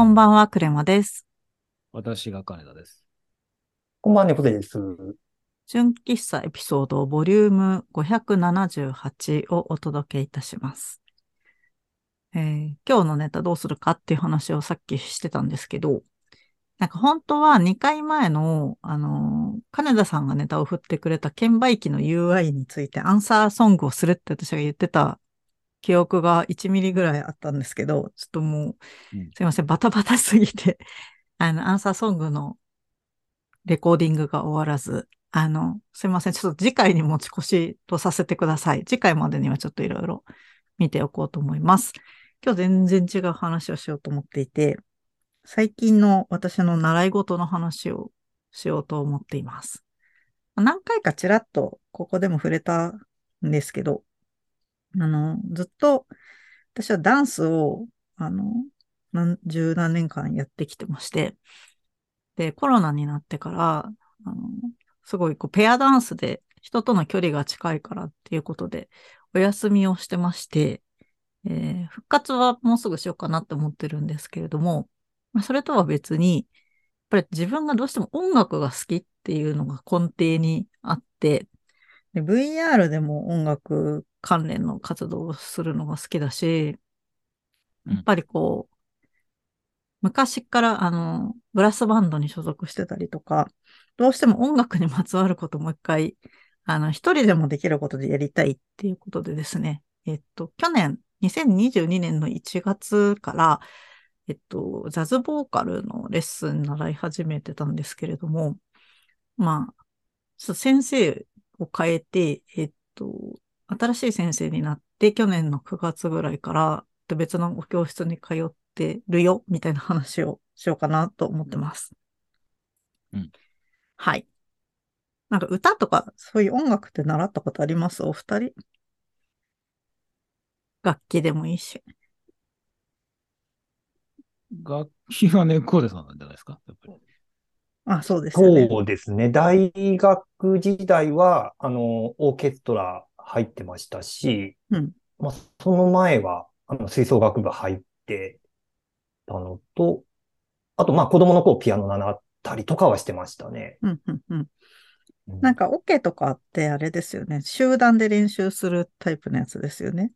こんばんは、クレマです。私が金田です。こんばんは、猫背です。純喫茶エピソードボリューム578をお届けいたします。えー今日のネタどうするかっていう話をさっきしてたんですけど、なんか本当は2回前の、あのー金田さんがネタを振ってくれた券売機の UI についてアンサーソングをするって私が言ってた記憶が1ミリぐらいあったんですけど、ちょっともう、うんすいません、バタバタすぎて、あの、アンサーソングのレコーディングが終わらず、あの、すいません、ちょっと次回に持ち越しとさせてください。次回までにはちょっといろいろ見ておこうと思います。今日全然違う話をしようと思っていて、最近の私の習い事の話をしようと思っています。何回かちらっとここでも触れたんですけど、あの、ずっと私はダンスを、あの、何十何年間やってきてまして、で、コロナになってから、あの、すごいこうペアダンスで人との距離が近いからっていうことでお休みをしてまして、えー復活はもうすぐしようかなって思ってるんですけれども、それとは別に、やっぱり自分がどうしても音楽が好きっていうのが根底にあって、で VR でも音楽関連の活動をするのが好きだし、うん。やっぱりこう、昔からあの、ブラスバンドに所属してたりとか、どうしても音楽にまつわることをもう一回、あの、一人でもできることでやりたいっていうことでですね、えっと、去年、2022年の1月から、えっと、ジャズボーカルのレッスン習い始めてたんですけれども、まあ、先生を変えて、えっと、新しい先生になって、去年の9月ぐらいから、別のお教室に通ってるよ、みたいな話をしようかなと思ってます。うんはい。なんか歌とか、そういう音楽って習ったことあります？お二人？楽器でもいいし。楽器は猫背さんなんじゃないですか？やっぱり。あ、そうですよね。そうですね。大学時代は、あの、オーケストラ入ってましたし、うんまあ、その前は、あの、吹奏楽部入ってたのと、あと、まあ、子供の頃ピアノ習ったりとかはしてましたね。うん、うん、うん。うんなんか、オケとかってあれですよね。集団で練習するタイプのやつですよね。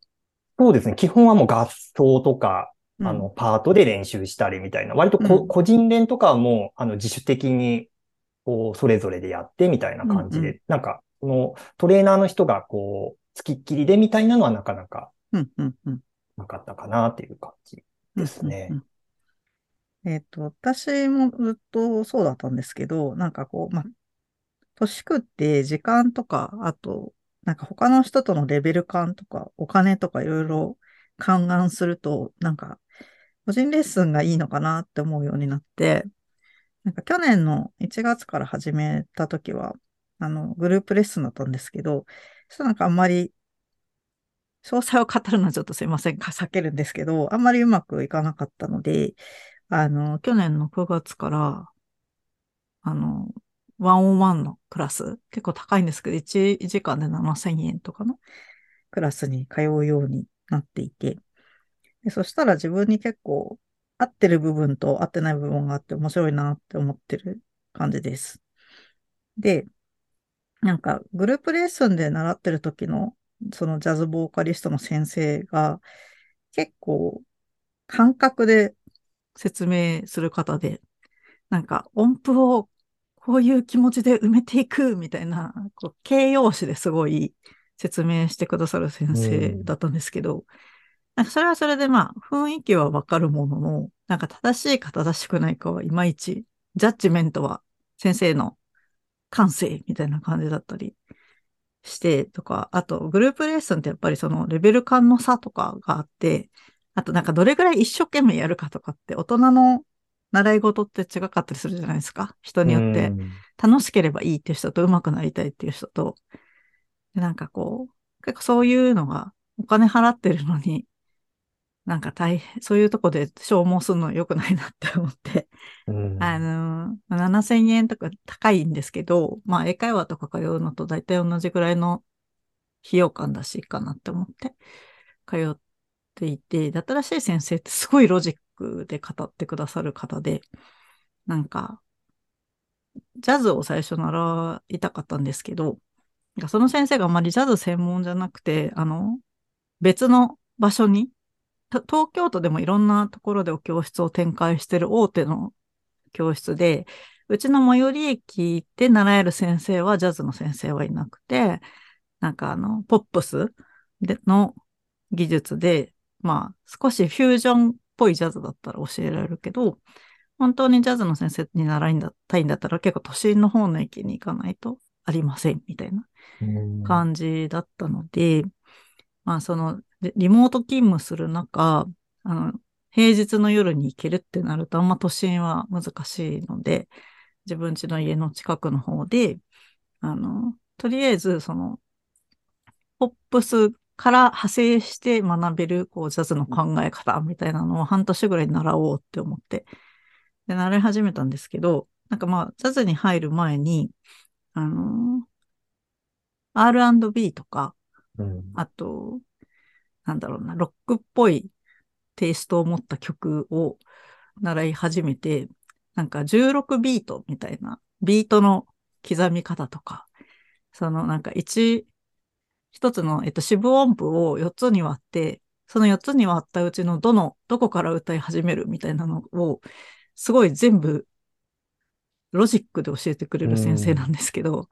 そうですね。基本はもう合奏とか、うんあの、パートで練習したりみたいな、割とこ、うん個人練とかはもう、あの、自主的に、こう、それぞれでやってみたいな感じで、うんうなんか、その、トレーナーの人が、こう、つきっきりでみたいなのはなかなか。なかったかなっていう感じですね。うんうんうんえっと、私もずっとそうだったんですけど、なんかこう、まあ、年食って時間とか、あと、なんか他の人とのレベル感とか、お金とかいろいろ勘案すると、なんか、個人レッスンがいいのかなって思うようになって、なんか去年の1月から始めた時は、あの、グループレッスンだったんですけど、ちょっとなんかあんまり、詳細を語るのはちょっとすいません、か避けるんですけど、あんまりうまくいかなかったので、あの、去年の9月から、あの、ワンオンワンのクラス、結構高いんですけど、1時間で7000円とかのクラスに通うようになっていて、でそしたら自分に結構合ってる部分と合ってない部分があって面白いなって思ってる感じです。で、なんかグループレッスンで習ってる時のそのジャズボーカリストの先生が結構感覚で説明する方で、なんか音符をこういう気持ちで埋めていくみたいな、こう形容詞ですごい説明してくださる先生だったんですけど、なんかそれはそれでまあ雰囲気はわかるものの、なんか正しいか正しくないかはいまいち、ジャッジメントは先生の感性みたいな感じだったりしてとか、あとグループレッスンってやっぱりそのレベル感の差とかがあって、あとなんかどれぐらい一生懸命やるかとかって大人の習い事って違かったりするじゃないですか。人によって楽しければいいっていう人と上手くなりたいっていう人と、なんかこう、結構そういうのがお金払ってるのに、なんか大変、そういうとこで消耗するの良くないなって思って、うん。あの、7000円とか高いんですけど、まあ英会話とか通うのと大体同じぐらいの費用感だしいいかなって思って通っていて、で新しい先生ってすごいロジック力で語ってくださる方で、なんか、ジャズを最初習いたかったんですけど、その先生があまりジャズ専門じゃなくて、あの、別の場所に、東京都でもいろんなところでお教室を展開してる大手の教室で、うちの最寄り駅で習える先生はジャズの先生はいなくて、なんかあの、ポップスでの技術で、まあ、少しフュージョンっぽいジャズだったら教えられるけど、本当にジャズの先生に習いたいんだったら結構都心の方の駅に行かないとありませんみたいな感じだったので、まあそのリモート勤務する中、あの、平日の夜に行けるってなるとあんま都心は難しいので、自分家の家の近くの方で、あの、とりあえずその、ポップスから派生して学べる、こう、ジャズの考え方みたいなのを半年ぐらい習おうって思って、で、習い始めたんですけど、なんかまあ、ジャズに入る前に、あのー、R&B とか、うん、あと、なんだろうな、ロックっぽいテイストを持った曲を習い始めて、なんか16ビートみたいな、ビートの刻み方とか、そのなんか1、一つの、えっと、四分音符を4つに割って、その4つに割ったうちのどの、どこから歌い始めるみたいなのを、すごい全部、ロジックで教えてくれる先生なんですけど、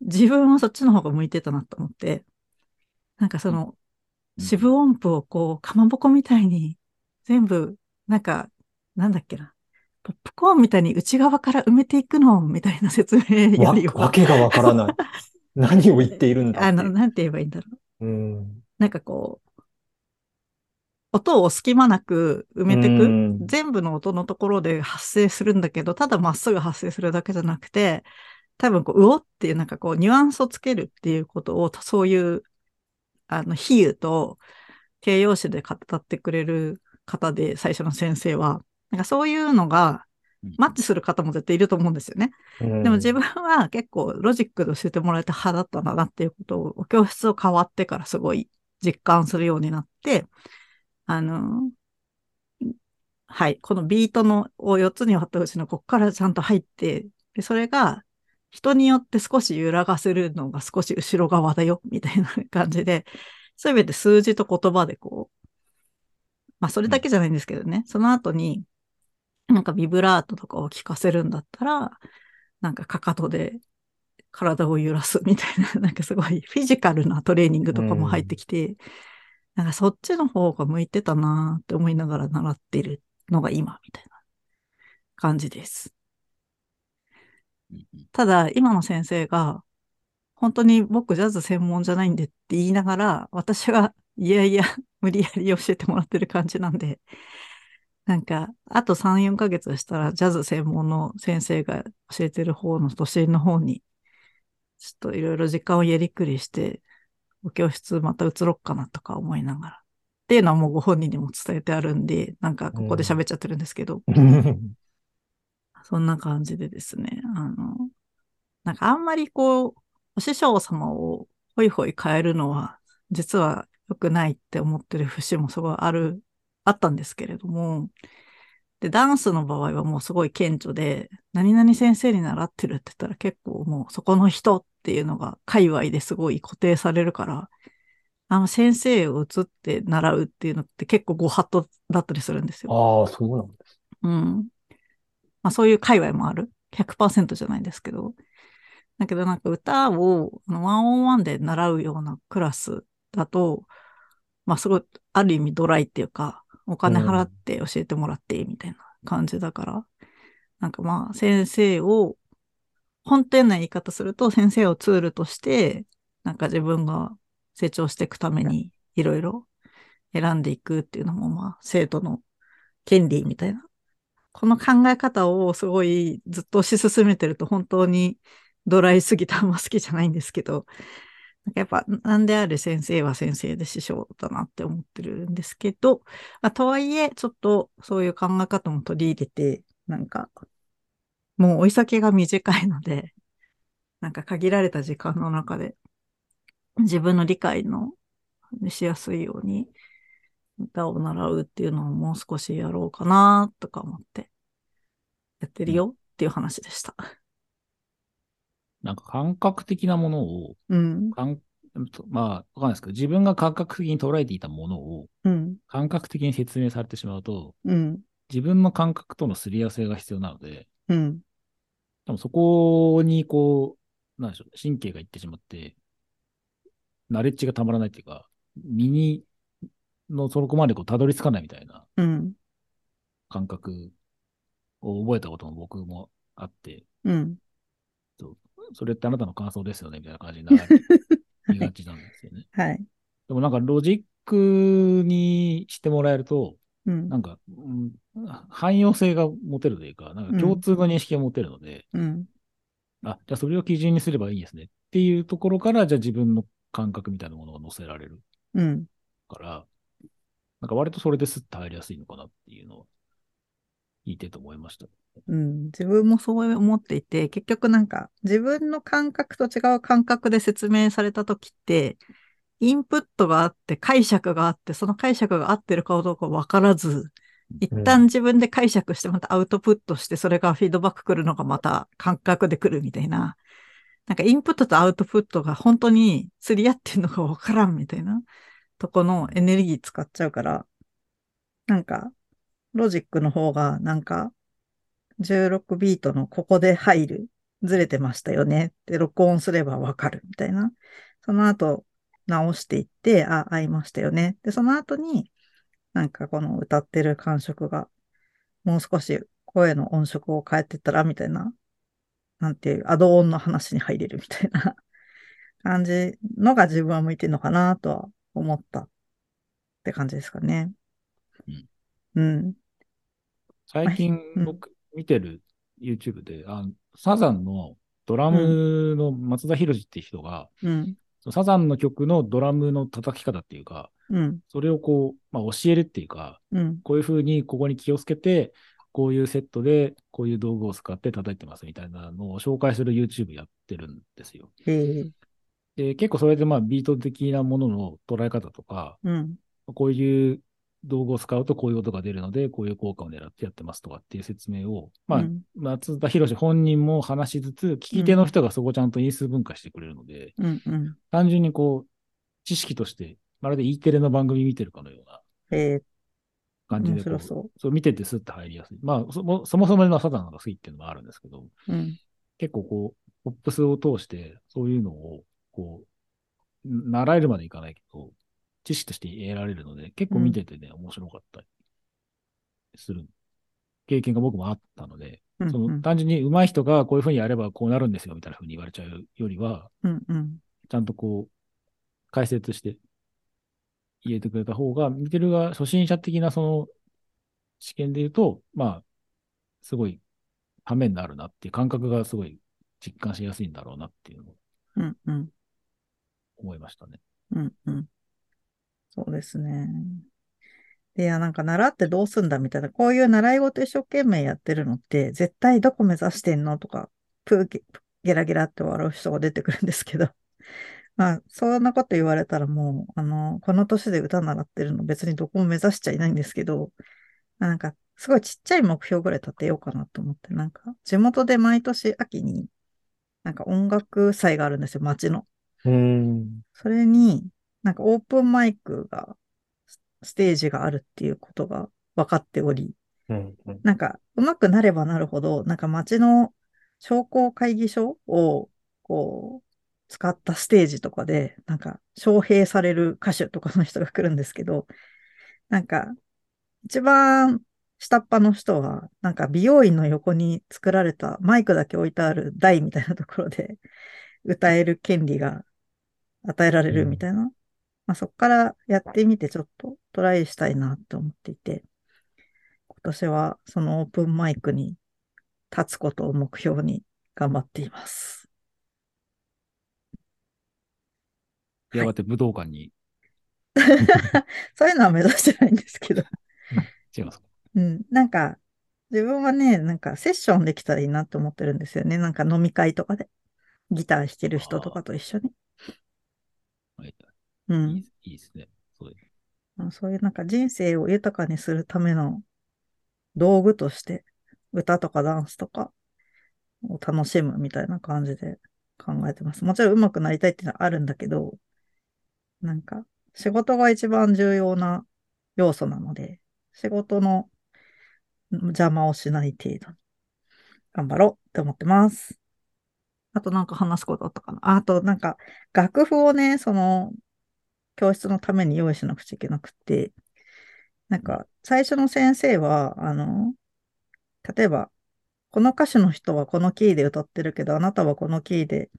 自分はそっちの方が向いてたなと思って、なんかその、四分音符をこう、かまぼこみたいに、全部、なんか、なんだっけな、ポップコーンみたいに内側から埋めていくの、みたいな説明よりは。わけがわからない。何を言っているんだあの、なんて言えばいいんだろう。うん、なんかこう、音を隙間なく埋めていく、全部の音のところで発生するんだけど、ただまっすぐ発生するだけじゃなくて、多分こう、うおっていうなんかこう、ニュアンスをつけるっていうことを、そういう、あの、比喩と形容詞で語ってくれる方で、最初の先生は、なんかそういうのが、マッチする方も絶対いると思うんですよね。でも自分は結構ロジックで教えてもらえた派だったんだなっていうことを、教室を変わってからすごい実感するようになって、あの、はい、このビートのを4つに割ったうちのここからちゃんと入って、でそれが人によって少し揺らがせるのが少し後ろ側だよ、みたいな感じで、すべて数字と言葉でこう、まあそれだけじゃないんですけどね、その後に、なんかビブラートとかを聞かせるんだったら、なんかかかとで体を揺らすみたいな、なんかすごいフィジカルなトレーニングとかも入ってきて、うん、なんかそっちの方が向いてたなって思いながら習ってるのが今みたいな感じです。ただ、今の先生が、本当に僕ジャズ専門じゃないんでって言いながら、私がいやいや 無理やり教えてもらってる感じなんで、なんか、あと3、4ヶ月したら、ジャズ専門の先生が教えてる方の都心の方に、ちょっといろいろ時間をやりくりして、お教室また移ろっかなとか思いながら。っていうのはもうご本人にも伝えてあるんで、なんかここで喋っちゃってるんですけど。うん、そんな感じでですね。あの、なんかあんまりこう、お師匠様をホイホイ変えるのは、実は良くないって思ってる節もすごいあるあったんですけれども、で、ダンスの場合はもうすごい顕著で、何々先生に習ってるって言ったら結構もうそこの人っていうのが界隈ですごい固定されるから、あの先生を移って習うっていうのって結構ご法度だったりするんですよ。ああ、そうなんです。うん。まあそういう界隈もある。100%じゃないんですけど。だけどなんか歌をワンオンワンで習うようなクラスだと、まあすごい、ある意味ドライっていうか、お金払って教えてもらってみたいな感じだから、なんかまあ先生を、本店な言い方すると先生をツールとして、なんか自分が成長していくためにいろいろ選んでいくっていうのもまあ生徒の権利みたいな。この考え方をすごいずっと推し進めてると本当にドライすぎてあんま好きじゃないんですけど、なんかやっぱ、なんである先生は先生で師匠だなって思ってるんですけど、まあ、とはいえ、ちょっとそういう考え方も取り入れて、なんか、もう追い先が短いので、なんか限られた時間の中で、自分の理解のしやすいように、歌を習うっていうのをもう少しやろうかなとか思って、やってるよっていう話でした。なんか感覚的なものを、うん。感まあ、わかんないですけど、自分が感覚的に捉えていたものをうん。感覚的に説明されてしまうと、うん。自分の感覚とのすり合わせが必要なので、うん。でもそこにこう、なんでしょう、神経がいってしまって、ナレッジがたまらないっていうか、身に、のそこまでこうたどり着かないみたいなうん。感覚を覚えたことも僕もあって、うん。それってあなたの感想ですよねみたいな感じになり がちなんですよね。はい。でもなんかロジックにしてもらえると、うんな。んか、うん汎用性が持てるというか、なんか共通の認識が持てるので、うん。あ、じゃあそれを基準にすればいいですねっていうところから、じゃあ自分の感覚みたいなものを乗せられるうん。から、なんか割とそれですっと入りやすいのかなっていうのを聞いてと思いました。うん。自分もそう思っていて、結局なんか自分の感覚と違う感覚で説明されたときって、インプットがあって解釈があって、その解釈が合ってるかどうかわからず、一旦自分で解釈してまたアウトプットして、それがフィードバック来るのがまた感覚で来るみたいな。なんかインプットとアウトプットが本当に釣り合ってんのかわからんみたいなとこのエネルギー使っちゃうから、なんかロジックの方がなんか16ビートのここで入る。ずれてましたよねって録音すればわかるみたいな。その後直していって、あ、合いましたよね。で、その後になんかこの歌ってる感触がもう少し声の音色を変えてったらみたいな、なんていうアドオンの話に入れるみたいな感じのが自分は向いてるのかなとは思ったって感じですかね。うん。最近うん僕見てる YouTube で、あのサザンのドラムの松田博士っていう人が、うん。そのサザンの曲のドラムの叩き方っていうか、うん。それをこう、まあ、教えるっていうか、うん。こういうふうにここに気をつけて、こういうセットでこういう道具を使って叩いてますみたいなのを紹介する YouTube やってるんですよ。で、結構それでまあビート的なものの捉え方とか、うん。こういう道具を使うとこういう音が出るので、こういう効果を狙ってやってますとかっていう説明を、まあ、うん松田博本人も話しつつ、聞き手の人がそこをちゃんと因数分解してくれるので、うん。うん。単純にこう、知識として、まるで E テレの番組見てるかのような。感じでこう、面白そそう見ててスッと入りやすい。まあ、そもそもそものサザンが好きっていうのもあるんですけど、う。うん。結構こう、ポップスを通して、そういうのを、こう、習えるまでいかないけど、知識として得られるので、結構見ててね、面白かったりする経験が僕もあったので、うん。その単純に上手い人がこういうふうにやればこうなるんですよみたいなふうに言われちゃうよりは、うん。うん。ちゃんとこう、解説して入れてくれた方が、見てるが初心者的なその試験で言うと、まあ、すごいためになるなっていう感覚がすごい実感しやすいんだろうなっていうのをうん。うん。思いましたね。うん。うん。そうですね。いや、なんか習ってどうすんだみたいな、こういう習い事一生懸命やってるのって、絶対どこ目指してんのとか、プーゲ、ゲラゲラって笑う人が出てくるんですけど、まあ、そんなこと言われたらもう、あの、この年で歌習ってるの別にどこも目指しちゃいないんですけど、なんか、すごいちっちゃい目標ぐらい立てようかなと思って、なんか、地元で毎年秋に、なんか音楽祭があるんですよ、街の。うん。それに、なんかオープンマイクが、スステージがあるっていうことが分かっており、うん。うんなんか上手くなればなるほど、なんか街の商工会議所を、こう、使ったステージとかで、なんか招聘される歌手とかの人が来るんですけど、なんか、一番下っ端の人は、なんか美容院の横に作られたマイクだけ置いてある台みたいなところで歌える権利が与えられるみたいな。まあ、そこからやってみてちょっとトライしたいなって思っていて、今年はそのオープンマイクに立つことを目標に頑張っています。やがて武道館に、そういうのは目指してないんですけど。違いますか？うん。なんか、自分はね、なんかセッションできたらいいなって思ってるんですよね。なんか飲み会とかで。ギター弾ける人とかと一緒に。はいうん。いいですね。そうそういうなんか人生を豊かにするための道具として、歌とかダンスとかを楽しむみたいな感じで考えてます。もちろん上手くなりたいっていうのはあるんだけど、なんか仕事が一番重要な要素なので、仕事の邪魔をしない程度に頑張ろうって思ってます。あとなんか話すことあったかなあとなんか楽譜をね、その教室のために用意しなくちゃいけなくて、なんか最初の先生は、あの、例えば、この歌手の人はこのキーで歌ってるけど、あなたはこのキーで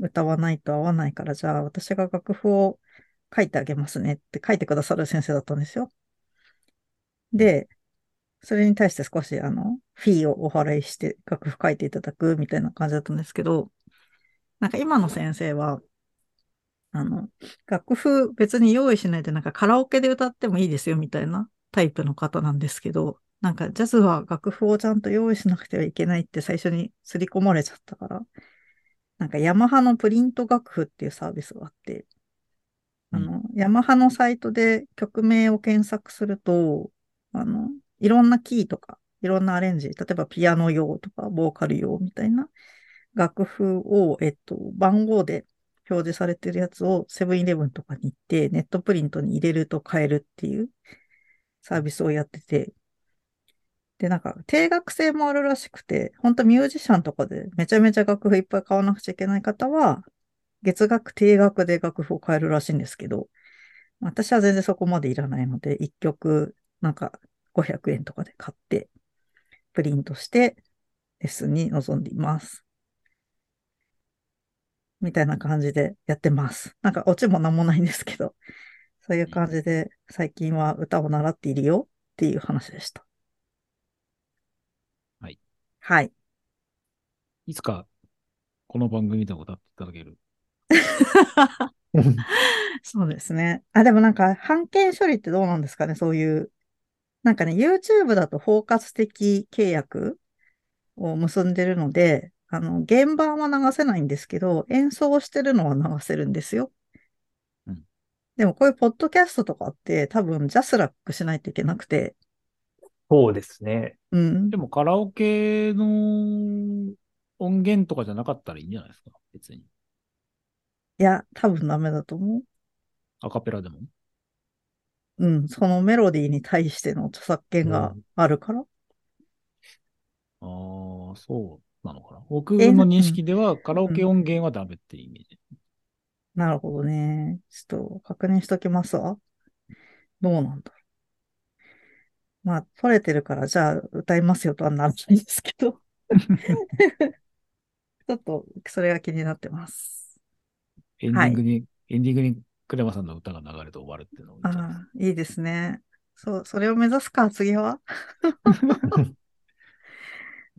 歌わないと合わないから、じゃあ私が楽譜を書いてあげますねって書いてくださる先生だったんですよ。で、それに対して少し、あの、フィーをお払いして楽譜書いていただくみたいな感じだったんですけど、なんか今の先生は、あの、楽譜別に用意しないでなんかカラオケで歌ってもいいですよみたいなタイプの方なんですけど、なんかジャズは楽譜をちゃんと用意しなくてはいけないって最初に刷り込まれちゃったから、なんかヤマハのプリント楽譜っていうサービスがあって、あの、ヤマハのサイトで曲名を検索すると、あの、いろんなキーとか、いろんなアレンジ、例えばピアノ用とか、ボーカル用みたいな楽譜を、えっと、番号で表示されてるやつをセブンイレブンとかに行って、ネットプリントに入れると買えるっていうサービスをやってて、で、なんか、定額制もあるらしくて、本当ミュージシャンとかでめちゃめちゃ楽譜いっぱい買わなくちゃいけない方は、月額定額で楽譜を買えるらしいんですけど、私は全然そこまでいらないので、一曲、なんか500円とかで買って、プリントして、レッスンに臨んでいます。みたいな感じでやってます。なんかオチもなんもないんですけど、そういう感じで最近は歌を習っているよっていう話でした。はい。はい。いつか、この番組でも歌っていただける。そうですね。あ、でもなんか、版権処理ってどうなんですかね？そういう。なんかね、YouTube だと包括的契約を結んでるので、あの、原版は流せないんですけど、演奏してるのは流せるんですよ。うんでもこういうポッドキャストとかって多分ジャスラックしないといけなくて、そうですね。うんで。もカラオケの音源とかじゃなかったらいいんじゃないですか？別に。いや、多分ダメだと思アカペラでも？う。うん。そのメロディーに対しての著作権があるから。ああ、そうなのかな。僕の認識ではカラオケ音源はダメっていうイメージ。なるほどね。ちょっと確認しときますわ。どうなんだろう。まあ、取れてるから、じゃあ歌いますよとはならないんですけど。ちょっと、それが気になってます。エンディングに、エンディングにクレマさんの歌が流れて終わるっていうのもいいんじゃないですかああ、いいですね。そう、それを目指すか、次は。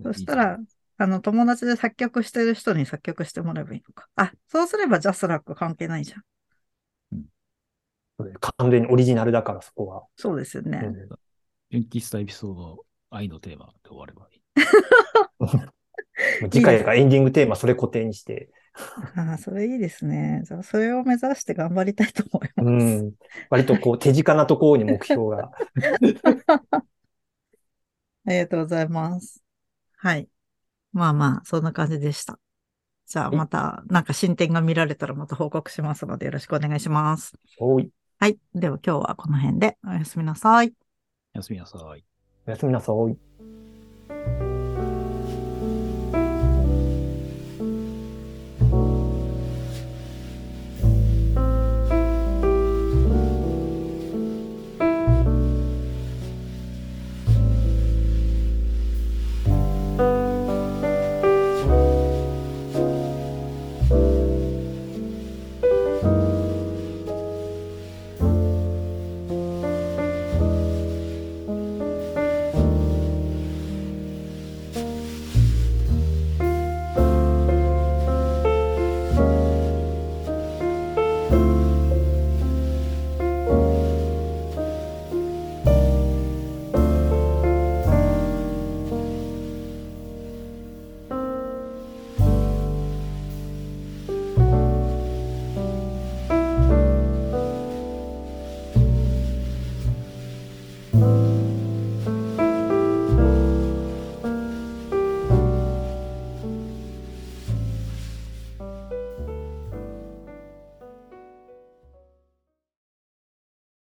そしたら、あの、友達で作曲してる人に作曲してもらえばいいのか。あ、そうすればジャスラック関係ないじゃん。完全にオリジナルだから、そこは。そうですよね。うん純喫茶エピソード、愛のテーマで終わればいい。次回がエンディングテーマ、それ固定にして。ああ、それいいですね。じゃあ、それを目指して頑張りたいと思います。うん。割とこう、手近なところに目標が。ありがとうございます。はい。まあまあ、そんな感じでした。じゃあ、はいまた、なんか進展が見られたらまた報告しますので、よろしくお願いします。おい。はい。では今日はこの辺でおやすみなさい。おやすみなさい。おやすみなさい。